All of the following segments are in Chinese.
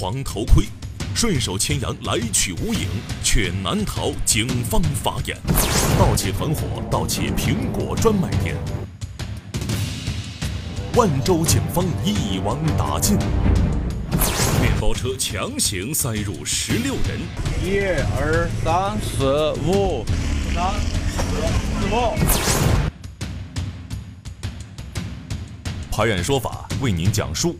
黄头盔，顺手牵羊来取无影，却难逃警方法眼。盗窃团伙盗窃苹果专卖店，万州警方一网打尽。面包车强行塞入十六人，一二三四五，三四四五。排演说法为您讲述。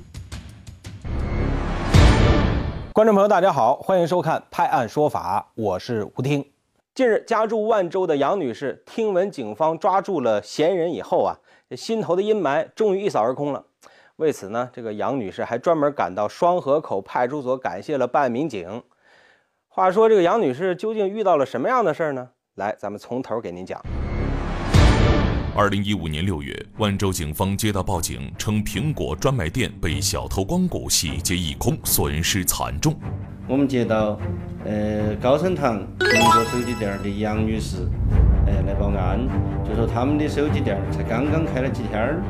观众朋友，大家好，欢迎收看《拍案说法》，我是吴听。近日，家住万州的杨女士听闻警方抓住了嫌疑人以后啊，心头的阴霾终于一扫而空了。为此呢，这个杨女士还专门赶到双河口派出所，感谢了办案民警。话说，这个杨女士究竟遇到了什么样的事儿呢？来，咱们从头给您讲。二零一五年六月，万州警方接到报警，称苹果专卖店被小偷光顾，洗劫一空，损失惨重。我们接到，呃，高升堂苹果手机店的杨女士，呃，来报案，就说他们的手机店才刚刚开了几天儿，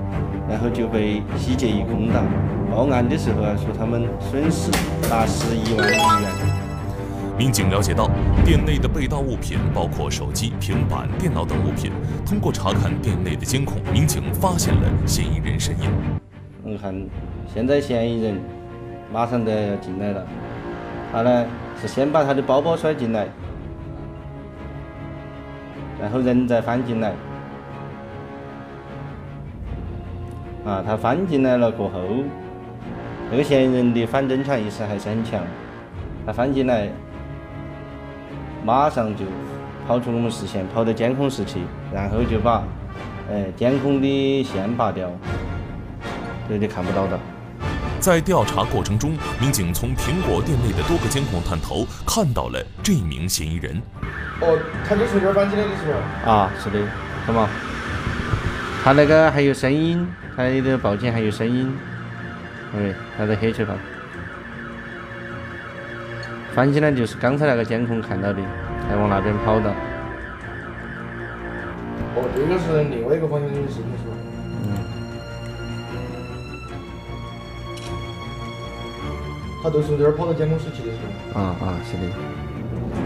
然后就被洗劫一空了。报案的时候啊，说他们损失达十一万余元。民警了解到，店内的被盗物品包括手机、平板电脑等物品。通过查看店内的监控，民警发现了嫌疑人身影。你看，现在嫌疑人马上都要进来了。他呢是先把他的包包甩进来，然后人再翻进来。啊，他翻进来了过后，这个嫌疑人的反侦查意识还是很强。他翻进来。马上就跑出我们视线，跑到监控室去，然后就把呃监控的线拔掉，这就看不到的。在调查过程中，民警从苹果店内的多个监控探头看到了这名嫌疑人。哦，他就从这儿翻进来的是吧？啊，是的，看嘛，他那个还有声音，他的报警还有声音，对，他在黑车上。翻起来就是刚才那个监控看到的，还往那边跑的。哦，这个是另外一个方向的视频是吧？嗯。他都是这儿跑到监控室去的是吧？啊啊，是的。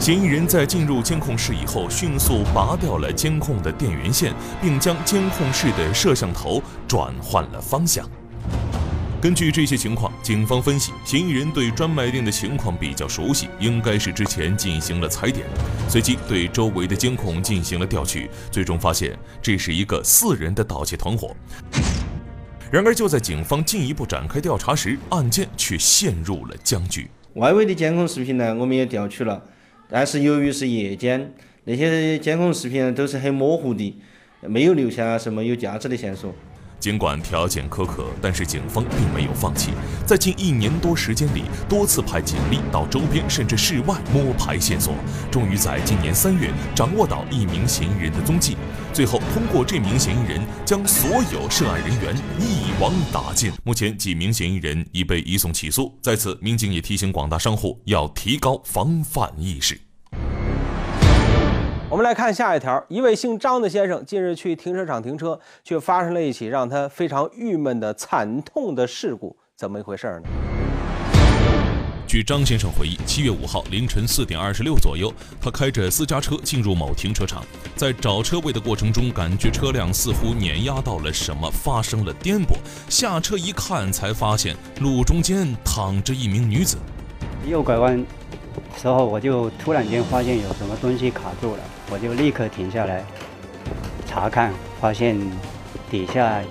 嫌疑人在进入监控室以后，迅速拔掉了监控的电源线，并将监控室的摄像头转换了方向。根据这些情况，警方分析，嫌疑人对专卖店的情况比较熟悉，应该是之前进行了踩点。随即对周围的监控进行了调取，最终发现这是一个四人的盗窃团伙。然而，就在警方进一步展开调查时，案件却陷入了僵局。外围的监控视频呢，我们也调取了，但是由于是夜间，那些监控视频都是很模糊的，没有留下什么有价值的线索。尽管条件苛刻，但是警方并没有放弃，在近一年多时间里，多次派警力到周边甚至室外摸排线索，终于在今年三月掌握到一名嫌疑人的踪迹。最后，通过这名嫌疑人，将所有涉案人员一网打尽。目前，几名嫌疑人已被移送起诉。在此，民警也提醒广大商户要提高防范意识。我们来看下一条，一位姓张的先生近日去停车场停车，却发生了一起让他非常郁闷的惨痛的事故，怎么一回事呢？据张先生回忆，七月五号凌晨四点二十六左右，他开着私家车进入某停车场，在找车位的过程中，感觉车辆似乎碾压到了什么，发生了颠簸。下车一看，才发现路中间躺着一名女子。右拐弯时候，我就突然间发现有什么东西卡住了。我就立刻停下来查看，发现底下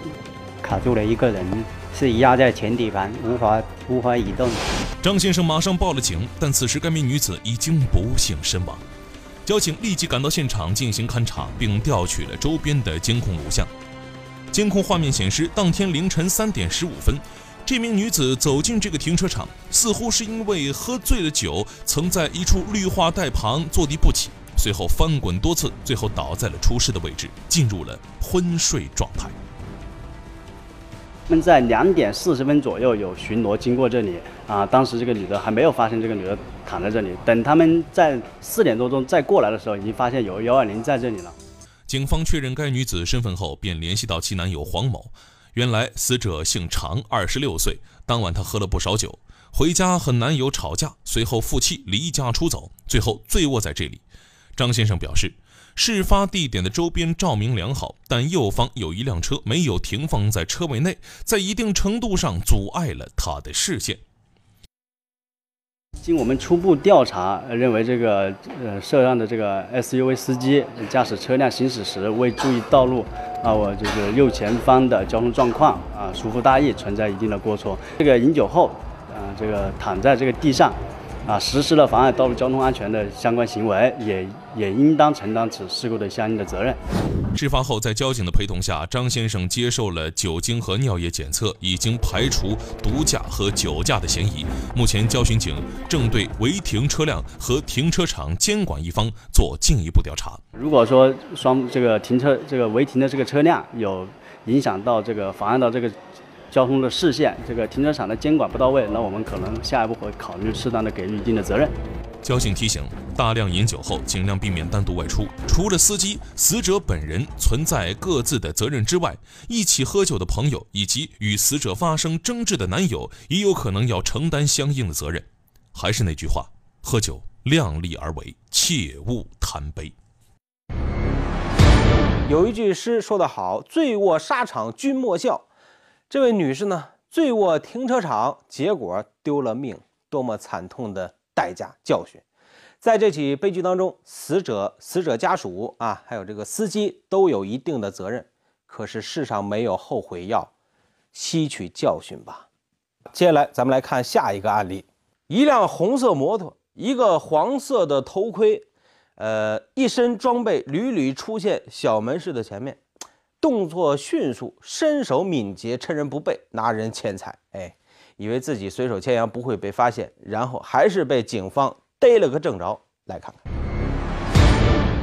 卡住了一个人，是压在前底盘，无法无法移动。张先生马上报了警，但此时该名女子已经不幸身亡。交警立即赶到现场进行勘查，并调取了周边的监控录像。监控画面显示，当天凌晨三点十五分，这名女子走进这个停车场，似乎是因为喝醉了酒，曾在一处绿化带旁坐地不起。随后翻滚多次，最后倒在了出事的位置，进入了昏睡状态。他们在两点四十分左右有巡逻经过这里啊，当时这个女的还没有发现这个女的躺在这里。等他们在四点多钟再过来的时候，已经发现有幺二零在这里了。警方确认该女子身份后，便联系到其男友黄某。原来死者姓常，二十六岁。当晚她喝了不少酒。回家和男友吵架，随后负气离家出走，最后醉卧在这里。张先生表示，事发地点的周边照明良好，但右方有一辆车没有停放在车位内，在一定程度上阻碍了他的视线。经我们初步调查，认为这个呃涉案的这个 SUV 司机驾驶车辆行驶时未注意道路，啊，我就是右前方的交通状况啊疏忽大意，存在一定的过错。这个饮酒后，啊，这个躺在这个地上。啊，实施了妨碍道路交通安全的相关行为，也也应当承担此事故的相应的责任。事发后，在交警的陪同下，张先生接受了酒精和尿液检测，已经排除毒驾和酒驾的嫌疑。目前，交巡警正对违停车辆和停车场监管一方做进一步调查。如果说双这个停车这个违停的这个车辆有影响到这个妨碍到这个。交通的视线，这个停车场的监管不到位，那我们可能下一步会考虑适当的给予一定的责任。交警提醒：大量饮酒后尽量避免单独外出。除了司机、死者本人存在各自的责任之外，一起喝酒的朋友以及与死者发生争执的男友也有可能要承担相应的责任。还是那句话，喝酒量力而为，切勿贪杯。有一句诗说得好：“醉卧沙场君莫笑。”这位女士呢，醉卧停车场，结果丢了命，多么惨痛的代价教训！在这起悲剧当中，死者、死者家属啊，还有这个司机都有一定的责任。可是世上没有后悔药，吸取教训吧。接下来咱们来看下一个案例：一辆红色摩托，一个黄色的头盔，呃，一身装备屡屡出现小门市的前面。动作迅速，身手敏捷，趁人不备拿人钱财。哎，以为自己随手牵羊不会被发现，然后还是被警方逮了个正着。来看看，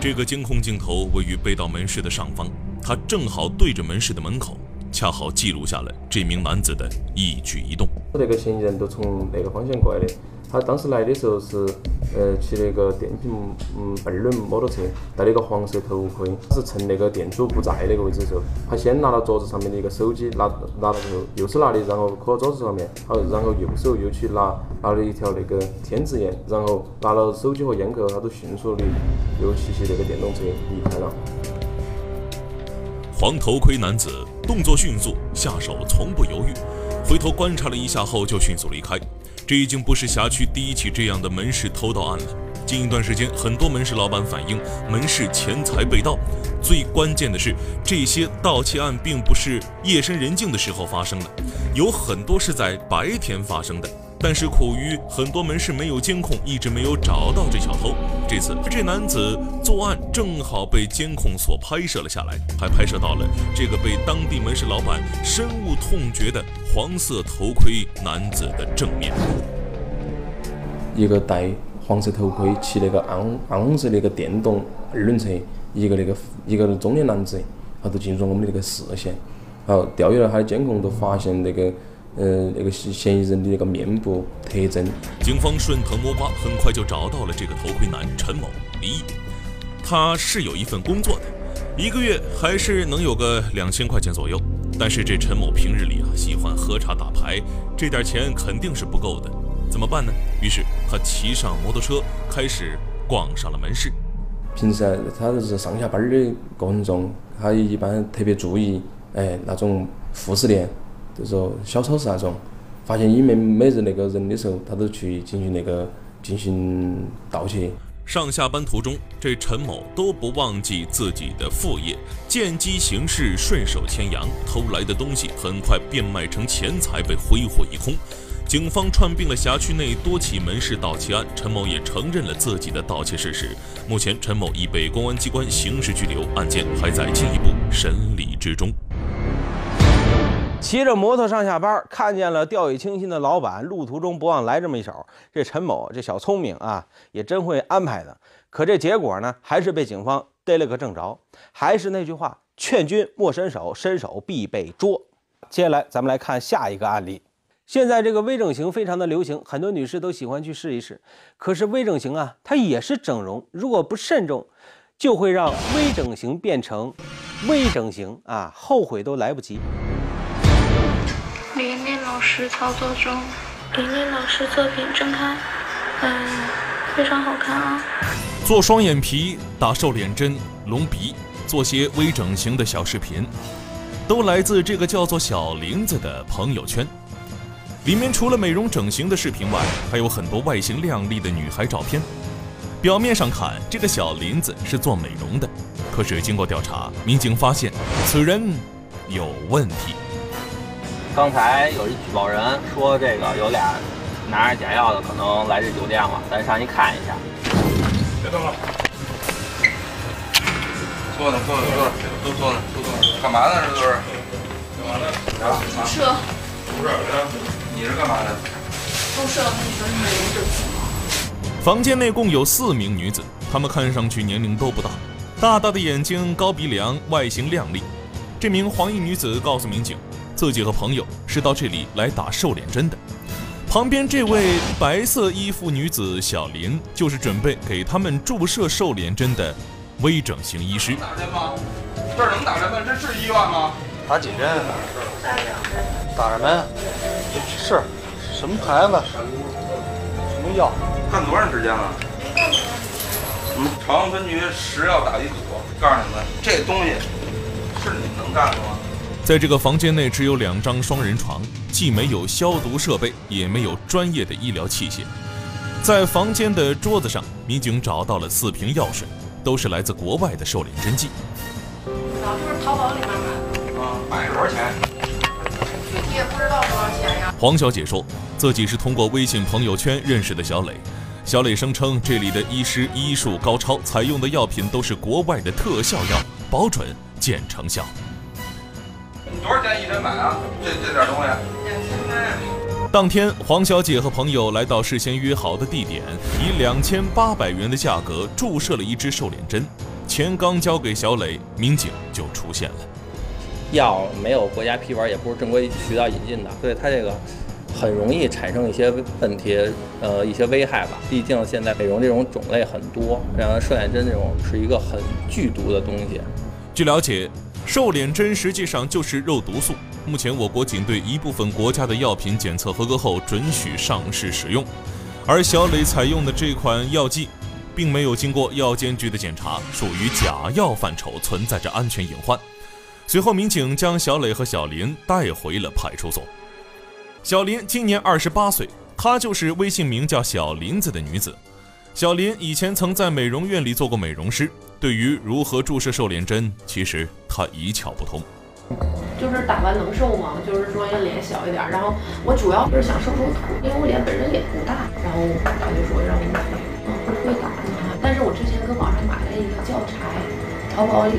这个监控镜头位于被盗门市的上方，它正好对着门市的门口，恰好记录下了这名男子的一举一动。这个嫌疑人都从那个方向过来的。他当时来的时候是，呃，骑那个电瓶，嗯，二轮摩托车，戴了一个黄色头盔，是趁那个店主不在那个位置的时候，他先拿了桌子上面的一个手机，拿拿了之后，右手拿的，然后搁桌子上面，好，然后右手又去拿拿了一条那个天字烟，然后拿了手机和烟口，他都迅速的又骑骑那个电动车离开了。黄头盔男子动作迅速，下手从不犹豫，回头观察了一下后就迅速离开。这已经不是辖区第一起这样的门市偷盗案了。近一段时间，很多门市老板反映门市钱财被盗。最关键的是，这些盗窃案并不是夜深人静的时候发生的，有很多是在白天发生的。但是苦于很多门市没有监控，一直没有找到这小偷。这次这男子作案正好被监控所拍摄了下来，还拍摄到了这个被当地门市老板深恶痛绝的黄色头盔男子的正面。一个戴黄色头盔、骑那个暗暗红色那个电动二轮车，一个那个一个中年男子，他都进入我们的那个视线。好，调阅了他的监控，都发现那个。呃，那个嫌嫌疑人的那个面部特征，警方顺藤摸瓜，很快就找到了这个头盔男陈某，离异。他是有一份工作的，一个月还是能有个两千块钱左右。但是这陈某平日里啊喜欢喝茶打牌，这点钱肯定是不够的，怎么办呢？于是他骑上摩托车，开始逛上了门市。平时他就是上下班的过程中，他一般特别注意，哎，那种副食店。就是说小超市那种，发现里面没人那个人的时候，他都去进行那个进行盗窃。上下班途中，这陈某都不忘记自己的副业，见机行事，顺手牵羊，偷来的东西很快变卖成钱财，被挥霍一空。警方串并了辖区内多起门市盗窃案，陈某也承认了自己的盗窃事实。目前，陈某已被公安机关刑事拘留，案件还在进一步审理之中。骑着摩托上下班，看见了掉以轻心的老板，路途中不忘来这么一手。这陈某这小聪明啊，也真会安排的。可这结果呢，还是被警方逮了个正着。还是那句话，劝君莫伸手，伸手必被捉。接下来咱们来看下一个案例。现在这个微整形非常的流行，很多女士都喜欢去试一试。可是微整形啊，它也是整容，如果不慎重，就会让微整形变成微整形啊，后悔都来不及。练练老师操作中，林林老师作品睁开，嗯，非常好看啊。做双眼皮、打瘦脸针、隆鼻，做些微整形的小视频，都来自这个叫做小林子的朋友圈。里面除了美容整形的视频外，还有很多外形靓丽的女孩照片。表面上看，这个小林子是做美容的，可是经过调查，民警发现此人有问题。刚才有一举报人说，这个有俩拿着假药的可能来这酒店了，咱上去看一下。别动了，坐呢，坐呢，坐呢，都坐呢，都坐呢。干嘛呢？这都是干嘛呢？注射。不是你是干嘛的？注射，你说是美容整形吗？房间内共有四名女子，她们看上去年龄都不大，大大的眼睛，高鼻梁，外形靓丽。这名黄衣女子告诉民警，自己和朋友是到这里来打瘦脸针的。旁边这位白色衣服女子小林，就是准备给他们注射瘦脸针的微整形医师。打针吗？这儿能打针吗？这是医院吗？打几针？打两针。打什么呀？是，什么牌子？什么药？干多长时间了？嗯，朝阳分局食药打击组告诉你们，这东西是你们能干的吗？在这个房间内，只有两张双人床，既没有消毒设备，也没有专业的医疗器械。在房间的桌子上，民警找到了四瓶药水，都是来自国外的瘦脸针剂。啊，就是淘宝里面买的。啊，买多少钱？具体也不知道多少钱呀。黄小姐说自己是通过微信朋友圈认识的小磊。小磊声称，这里的医师医术高超，采用的药品都是国外的特效药，保准见成效。多少钱一针买啊？这这点东西？两千八。当天，黄小姐和朋友来到事先约好的地点，以两千八百元的价格注射了一支瘦脸针。钱刚交给小磊，民警就出现了。药没有国家批文，也不是正规渠道引进的，所以它这个。很容易产生一些问题，呃，一些危害吧。毕竟现在美容这种种类很多，然后瘦脸针这种是一个很剧毒的东西。据了解，瘦脸针实际上就是肉毒素。目前我国仅对一部分国家的药品检测合格后准许上市使用，而小磊采用的这款药剂，并没有经过药监局的检查，属于假药范畴，存在着安全隐患。随后，民警将小磊和小林带回了派出所。小林今年二十八岁，她就是微信名叫小林子的女子。小林以前曾在美容院里做过美容师，对于如何注射瘦脸针，其实她一窍不通。就是打完能瘦吗？就是说要脸小一点，然后我主要就是想瘦瘦腿，因为我脸本身也不大。然后他就说让我买，嗯，会打吗？但是我之前跟网上买了一个教材，淘宝里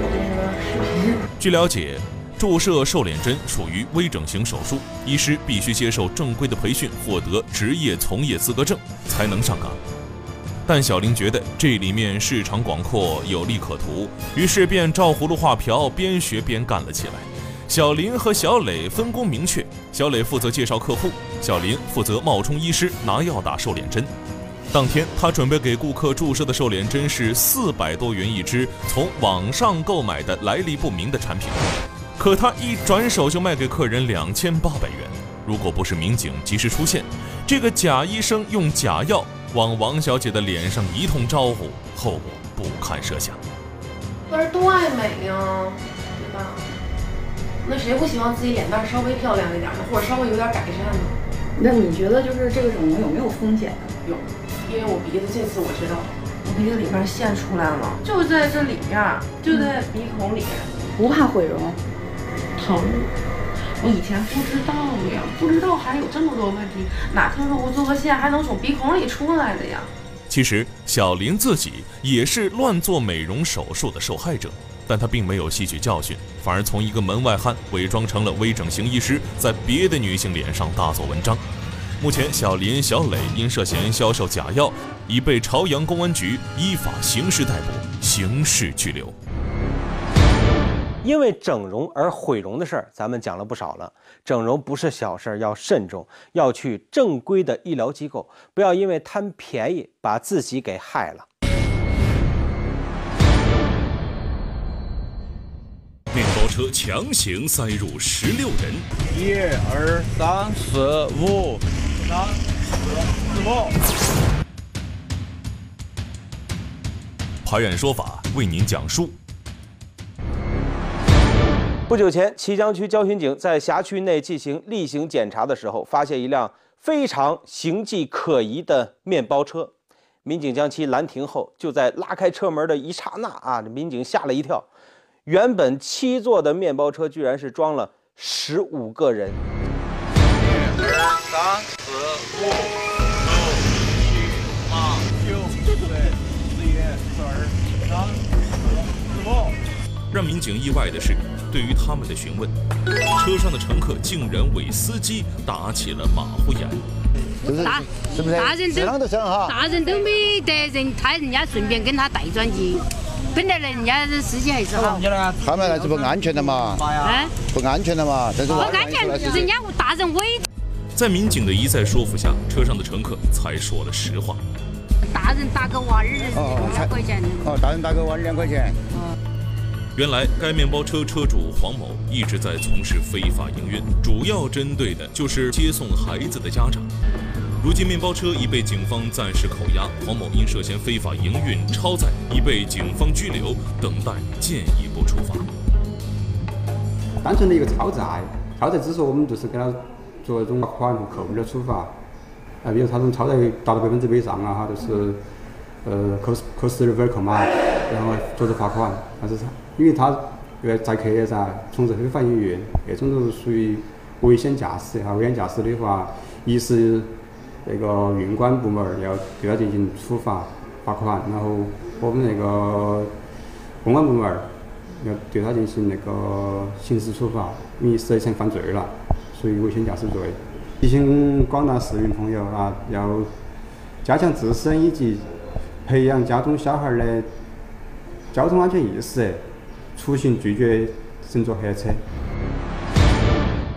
有那个视频。据了解。注射瘦脸针属于微整形手术，医师必须接受正规的培训，获得职业从业资格证才能上岗。但小林觉得这里面市场广阔，有利可图，于是便照葫芦画瓢，边学边干了起来。小林和小磊分工明确，小磊负责介绍客户，小林负责冒充医师拿药打瘦脸针。当天，他准备给顾客注射的瘦脸针是四百多元一支，从网上购买的来历不明的产品。可他一转手就卖给客人两千八百元。如果不是民警及时出现，这个假医生用假药往王小姐的脸上一通招呼，后果不堪设想。可是多爱美呀，对吧？那谁不希望自己脸蛋稍微漂亮一点呢，或者稍微有点改善呢？那你觉得就是这个整容有没有风险呢？有，因为我鼻子这次我知道，我鼻子里边线出来了，就在这里面，就在鼻孔里，不怕毁容。疼，我以前不知道呀，不知道还有这么多问题，哪听说过做个线还能从鼻孔里出来的呀？其实小林自己也是乱做美容手术的受害者，但他并没有吸取教训，反而从一个门外汉伪装成了微整形医师，在别的女性脸上大做文章。目前，小林、小磊因涉嫌销售假药，已被朝阳公安局依法刑事逮捕、刑事拘留。因为整容而毁容的事儿，咱们讲了不少了。整容不是小事儿，要慎重，要去正规的医疗机构，不要因为贪便宜把自己给害了。面包车强行塞入十六人。一二三四五，三四四五。拍案说法为您讲述。不久前，綦江区交巡警在辖区内进行例行检查的时候，发现一辆非常形迹可疑的面包车。民警将其拦停后，就在拉开车门的一刹那啊，民警吓了一跳，原本七座的面包车居然是装了十五个人。三四五让民警意外的是，对于他们的询问，车上的乘客竟然为司机打起了马虎眼。大是不是？大人都大人都没得人，他人家顺便跟他带转机。本来人家司机还是好。他们那是不安全的嘛？哎，不安全的嘛？但是不安全，人家大人违。在民警的一再说服下，车上的乘客才说了实话。大人打个娃儿两块钱。哦，大人打个娃儿两块钱。原来该面包车车主黄某一直在从事非法营运，主要针对的就是接送孩子的家长。如今面包车已被警方暂时扣押，黄某因涉嫌非法营运、超载，已被警方拘留，等待进一步处罚。单纯的一个超载，超载只是我们就是给他做一种罚款和扣分的处罚。啊，比如他这种超载达到百分之百以上啊，他，就是呃扣扣十二分扣嘛，然后做出罚款。还是因为他呃载客噻，从事非法营运，那种都是属于危险驾驶哈。危险驾驶的话，一是那个运管部门要对他进行处罚罚款，然后我们那个公安部门要对他进行那个刑事处罚，因为涉嫌犯罪了，属于危险驾驶罪。提醒广大市民朋友啊，要加强自身以及培养家中小孩的交通安全意识，出行拒绝乘坐黑车。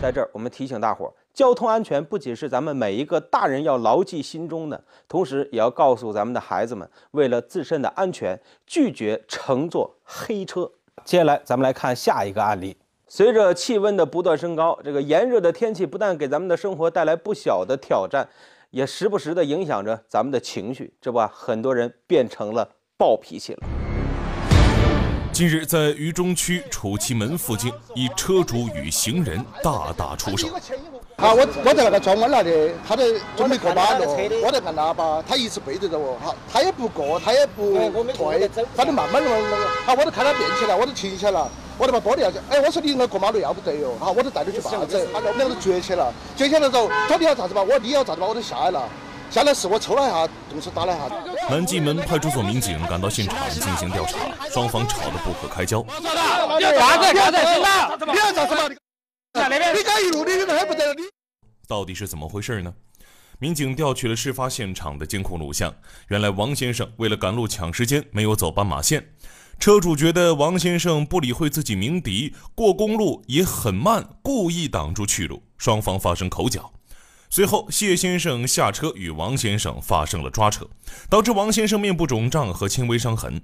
在这儿，我们提醒大伙儿，交通安全不仅是咱们每一个大人要牢记心中的，同时也要告诉咱们的孩子们，为了自身的安全，拒绝乘坐黑车。接下来，咱们来看下一个案例。随着气温的不断升高，这个炎热的天气不但给咱们的生活带来不小的挑战，也时不时的影响着咱们的情绪。这不，很多人变成了暴脾气了。近日，在渝中区楚奇门附近，一车主与行人大打出手。啊，我我在那个转弯来的，他在准备过马路，我在按喇叭，他一直背对着我，哈，他也不过，他也不退，反正慢慢的，好，我都看他变起来，我都停下了，我都把玻璃摇下，哎，我说你应该过马路要不得哟，好，我都带你去坝子，我们两个都撅起了，撅起来之后，他你要咋子吧，我说你要咋子吧，我都下来了。下来是我抽了一下，动手打了一下。南纪门派出所民警赶到现场进行调查，双方吵得不可开交。你要咋子？你要咋子？你要咋子嘛？在那边，你敢一路你还不得？你到底是怎么回事呢？民警调取了？事发现场的监控录像，原来王先生为了？赶路抢时间，没有走斑马线。车主觉得王先生不理会自己鸣笛，过公路也很慢，故意挡住去路，双方发生口角。随后，谢先生下车与王先生发生了抓扯，导致王先生面部肿胀和轻微伤痕。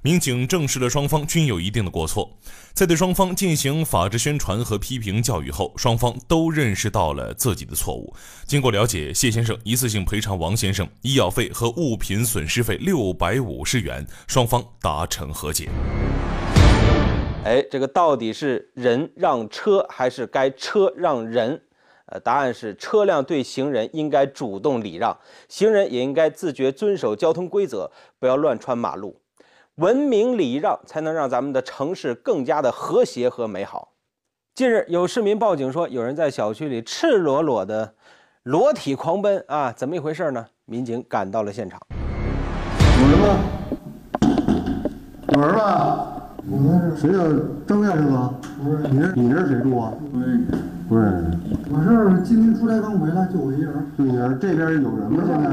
民警证实了双方均有一定的过错，在对双方进行法制宣传和批评教育后，双方都认识到了自己的错误。经过了解，谢先生一次性赔偿王先生医药费和物品损失费六百五十元，双方达成和解。哎，这个到底是人让车，还是该车让人？呃，答案是车辆对行人应该主动礼让，行人也应该自觉遵守交通规则，不要乱穿马路。文明礼让才能让咱们的城市更加的和谐和美好。近日，有市民报警说，有人在小区里赤裸裸的裸体狂奔啊，怎么一回事呢？民警赶到了现场。有人吗？有人吗？我谁呀？张先生吗？不是，你是你这是谁住啊？不认识，不认识。我是今天出差刚回来，就我一人。就你这边有人吗？现在？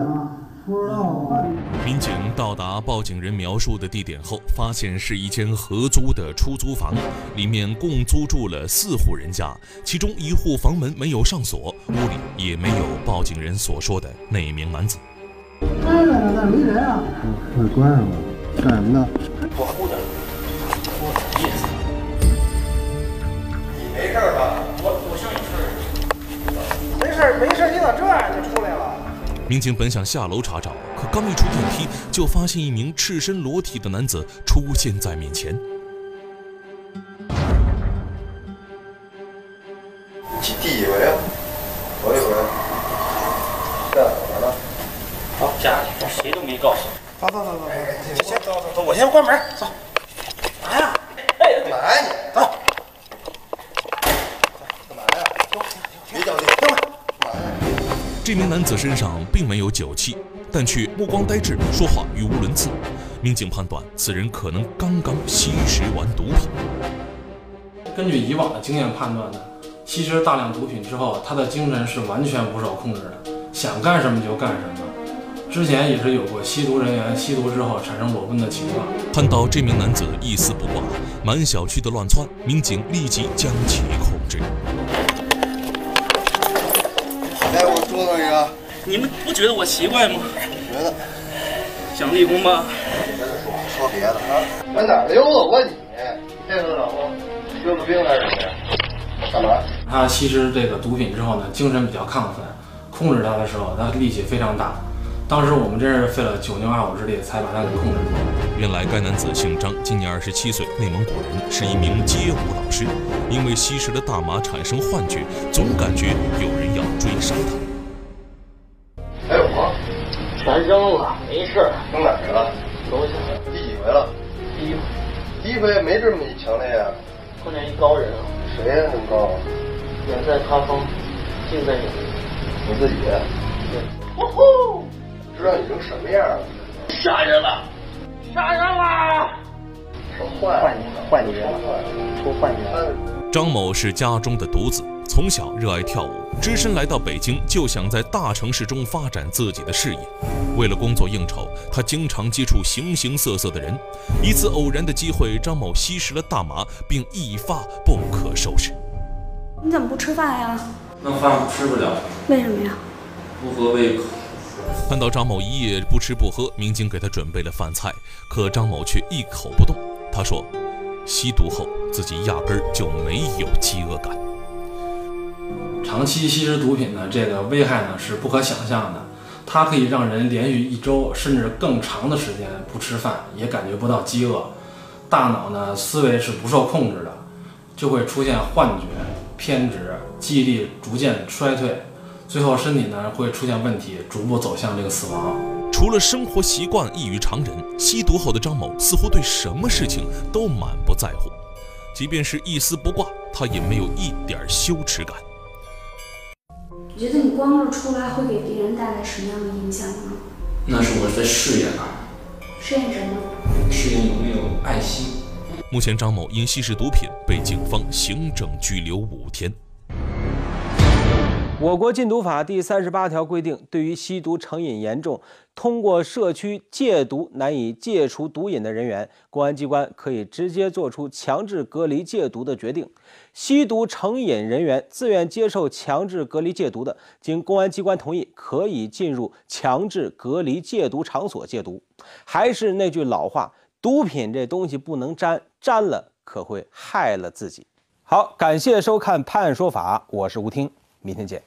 不知道啊。民警到达报警人描述的地点后，发现是一间合租的出租房，里面共租住了四户人家，其中一户房门没有上锁，屋里也没有报警人所说的那名男子。开着呢，那没人啊。快关上吧。干什么呢？保护的。民警本想下楼查找，可刚一出电梯，就发现一名赤身裸体的男子出现在面前。酒气，但却目光呆滞，说话语无伦次。民警判断，此人可能刚刚吸食完毒品。根据以往的经验判断呢。吸食大量毒品之后，他的精神是完全不受控制的，想干什么就干什么。之前也是有过吸毒人员吸毒之后产生裸奔的情况。看到这名男子一丝不挂，满小区的乱窜，民警立即将其控制。来，我捉弄一个。你们不觉得我奇怪吗？觉得。想立功吧？别的说，说别的啊。我哪溜达过你？这是老公，溜个冰还是什么呀？干嘛？他吸食这个毒品之后呢，精神比较亢奋，控制他的时候，他力气非常大。当时我们真是费了九牛二虎之力才把他给控制住。原来该男子姓张，今年二十七岁，内蒙古人，是一名街舞老师。因为吸食了大麻产生幻觉，总感觉有人要追杀他。全扔了，没事。扔哪儿去了？楼下。第几回了？第一回。第一回没这么强烈啊？碰见一高人啊。谁呀？这么高？远在他方，近在眼前。你自己？对。呼呼！知道你成什么样了？杀人了！杀人了！说坏坏你坏你人了，出幻觉。张某是家中的独子，从小热爱跳舞，只身来到北京，就想在大城市中发展自己的事业。为了工作应酬，他经常接触形形色色的人。一次偶然的机会，张某吸食了大麻，并一发不可收拾。你怎么不吃饭呀？那饭吃不了。为什么呀？不合胃口。看到张某一夜不吃不喝，民警给他准备了饭菜，可张某却一口不动。他说，吸毒后自己压根儿就没有饥饿感。长期吸食毒品呢，这个危害呢是不可想象的。它可以让人连续一周甚至更长的时间不吃饭，也感觉不到饥饿。大脑呢思维是不受控制的，就会出现幻觉、偏执，记忆力逐渐衰退，最后身体呢会出现问题，逐步走向这个死亡。除了生活习惯异于常人，吸毒后的张某似乎对什么事情都满不在乎，即便是一丝不挂，他也没有一点羞耻感。你觉得你光着出来会给别人带来什么样的影响呢？那是我在试验啊。试验什么？试验有没有爱心。目前，张某因吸食毒品被警方行政拘留五天。我国禁毒法第三十八条规定，对于吸毒成瘾严重、通过社区戒毒难以戒除毒瘾的人员，公安机关可以直接作出强制隔离戒毒的决定。吸毒成瘾人员自愿接受强制隔离戒毒的，经公安机关同意，可以进入强制隔离戒毒场所戒毒。还是那句老话，毒品这东西不能沾，沾了可会害了自己。好，感谢收看《判案说法》，我是吴听，明天见。